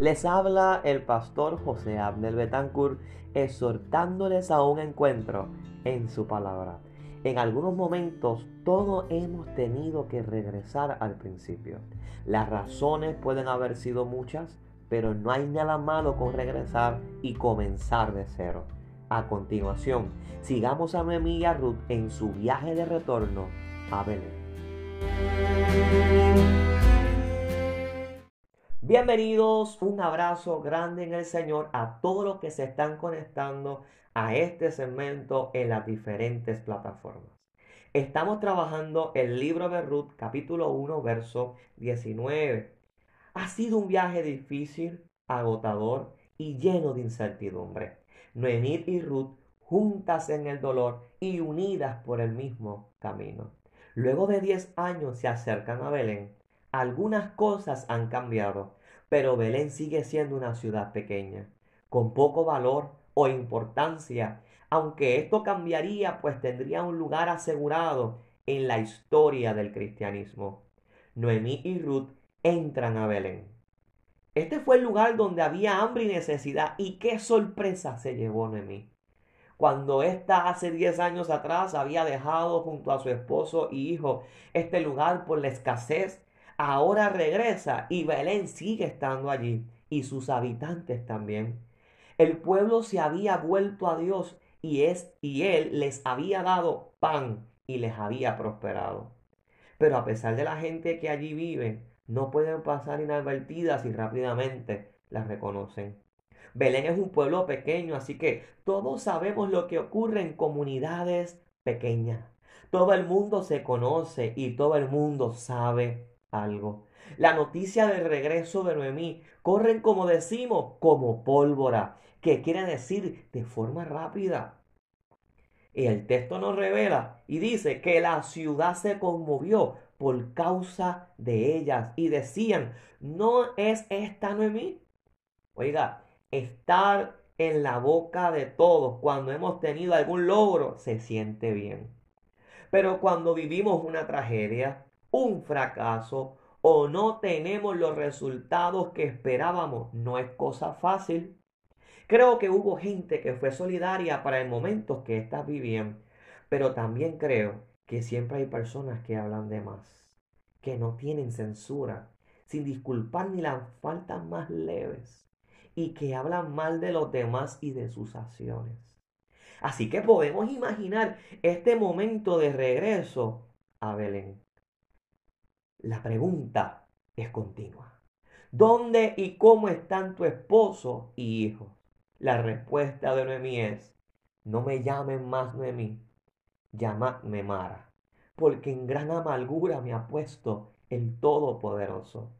Les habla el pastor José Abner Betancourt exhortándoles a un encuentro en su palabra. En algunos momentos todos hemos tenido que regresar al principio. Las razones pueden haber sido muchas, pero no hay nada malo con regresar y comenzar de cero. A continuación, sigamos a Noemí y a Ruth en su viaje de retorno a Belén. Bienvenidos, un abrazo grande en el Señor a todos los que se están conectando a este segmento en las diferentes plataformas. Estamos trabajando el libro de Ruth, capítulo 1, verso 19. Ha sido un viaje difícil, agotador y lleno de incertidumbre. Noemí y Ruth juntas en el dolor y unidas por el mismo camino. Luego de 10 años se acercan a Belén. Algunas cosas han cambiado, pero Belén sigue siendo una ciudad pequeña, con poco valor o importancia, aunque esto cambiaría, pues tendría un lugar asegurado en la historia del cristianismo. Noemí y Ruth entran a Belén. Este fue el lugar donde había hambre y necesidad, y qué sorpresa se llevó Noemí cuando ésta hace 10 años atrás había dejado junto a su esposo y hijo este lugar por la escasez, ahora regresa y Belén sigue estando allí y sus habitantes también. El pueblo se había vuelto a Dios y es y él les había dado pan y les había prosperado. Pero a pesar de la gente que allí vive, no pueden pasar inadvertidas y rápidamente las reconocen. Belén es un pueblo pequeño, así que todos sabemos lo que ocurre en comunidades pequeñas. Todo el mundo se conoce y todo el mundo sabe algo. La noticia del regreso de Noemí corren, como decimos, como pólvora, que quiere decir de forma rápida. Y el texto nos revela y dice que la ciudad se conmovió por causa de ellas y decían, ¿no es esta Noemí? Oiga, estar en la boca de todos cuando hemos tenido algún logro se siente bien. Pero cuando vivimos una tragedia, un fracaso o no tenemos los resultados que esperábamos, no es cosa fácil. Creo que hubo gente que fue solidaria para el momento que éstas vivían, pero también creo que siempre hay personas que hablan de más, que no tienen censura, sin disculpar ni las faltas más leves y que hablan mal de los demás y de sus acciones. Así que podemos imaginar este momento de regreso a Belén. La pregunta es continua. ¿Dónde y cómo están tu esposo y hijos? La respuesta de Noemí es, no me llamen más Noemí, llamadme Mara, porque en gran amargura me ha puesto el Todopoderoso.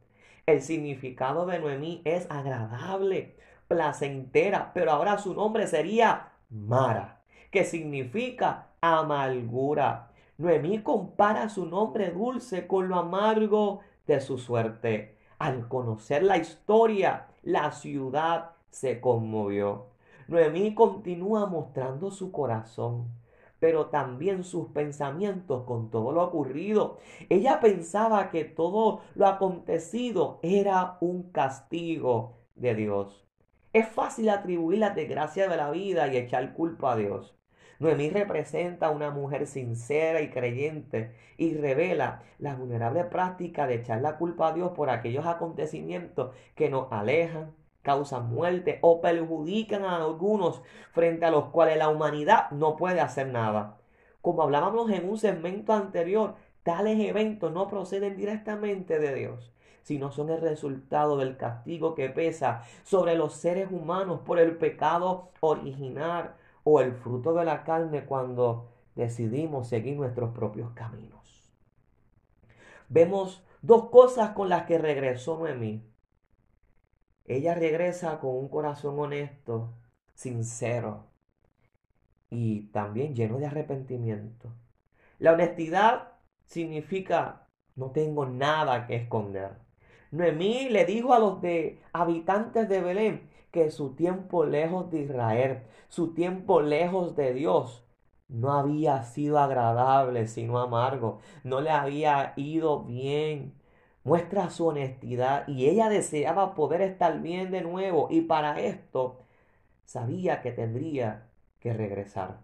El significado de Noemí es agradable, placentera, pero ahora su nombre sería Mara, que significa amargura. Noemí compara su nombre dulce con lo amargo de su suerte. Al conocer la historia, la ciudad se conmovió. Noemí continúa mostrando su corazón pero también sus pensamientos con todo lo ocurrido. Ella pensaba que todo lo acontecido era un castigo de Dios. Es fácil atribuir la desgracia de la vida y echar culpa a Dios. Noemí representa a una mujer sincera y creyente y revela la vulnerable práctica de echar la culpa a Dios por aquellos acontecimientos que nos alejan, causan muerte o perjudican a algunos frente a los cuales la humanidad no puede hacer nada. Como hablábamos en un segmento anterior, tales eventos no proceden directamente de Dios, sino son el resultado del castigo que pesa sobre los seres humanos por el pecado original o el fruto de la carne cuando decidimos seguir nuestros propios caminos. Vemos dos cosas con las que regresó Noemí ella regresa con un corazón honesto, sincero y también lleno de arrepentimiento. La honestidad significa no tengo nada que esconder. Noemí le dijo a los de habitantes de Belén que su tiempo lejos de Israel, su tiempo lejos de Dios, no había sido agradable, sino amargo. No le había ido bien muestra su honestidad y ella deseaba poder estar bien de nuevo y para esto sabía que tendría que regresar.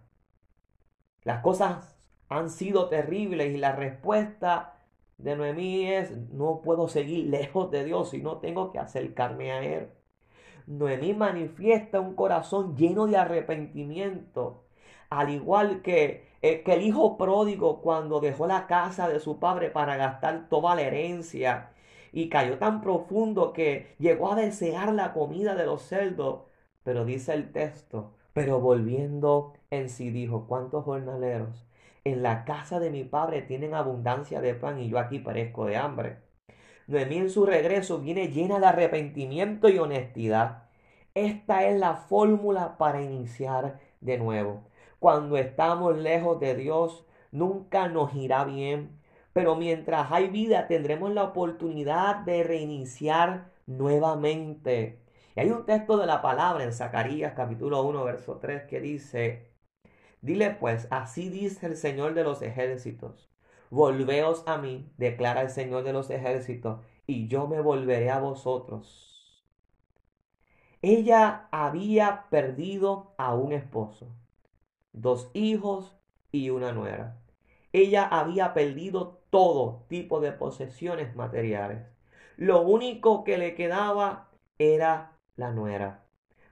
Las cosas han sido terribles y la respuesta de Noemí es, no puedo seguir lejos de Dios y no tengo que acercarme a Él. Noemí manifiesta un corazón lleno de arrepentimiento, al igual que, eh, que el hijo pródigo cuando dejó la casa de su padre para gastar toda la herencia y cayó tan profundo que llegó a desear la comida de los cerdos. Pero dice el texto, pero volviendo en sí dijo, ¿cuántos jornaleros en la casa de mi padre tienen abundancia de pan y yo aquí parezco de hambre. Noemí en su regreso viene llena de arrepentimiento y honestidad. Esta es la fórmula para iniciar de nuevo. Cuando estamos lejos de Dios, nunca nos irá bien, pero mientras hay vida tendremos la oportunidad de reiniciar nuevamente. Y hay un texto de la palabra en Zacarías capítulo 1, verso 3 que dice, Dile pues, así dice el Señor de los ejércitos. Volveos a mí, declara el Señor de los ejércitos, y yo me volveré a vosotros. Ella había perdido a un esposo, dos hijos y una nuera. Ella había perdido todo tipo de posesiones materiales. Lo único que le quedaba era la nuera.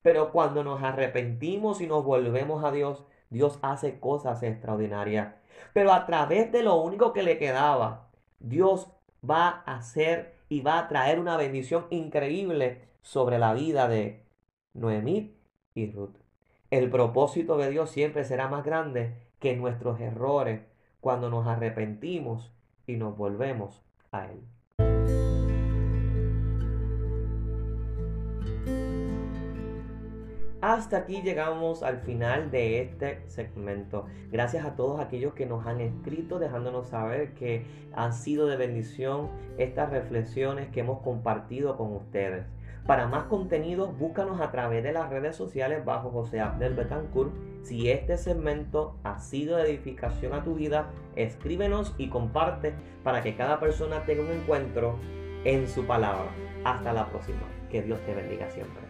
Pero cuando nos arrepentimos y nos volvemos a Dios, Dios hace cosas extraordinarias. Pero a través de lo único que le quedaba, Dios va a hacer y va a traer una bendición increíble sobre la vida de Noemí y Ruth. El propósito de Dios siempre será más grande que nuestros errores cuando nos arrepentimos y nos volvemos a Él. Hasta aquí llegamos al final de este segmento. Gracias a todos aquellos que nos han escrito dejándonos saber que han sido de bendición estas reflexiones que hemos compartido con ustedes. Para más contenido, búscanos a través de las redes sociales bajo José Abdel Betancourt. Si este segmento ha sido de edificación a tu vida, escríbenos y comparte para que cada persona tenga un encuentro en su palabra. Hasta la próxima. Que Dios te bendiga siempre.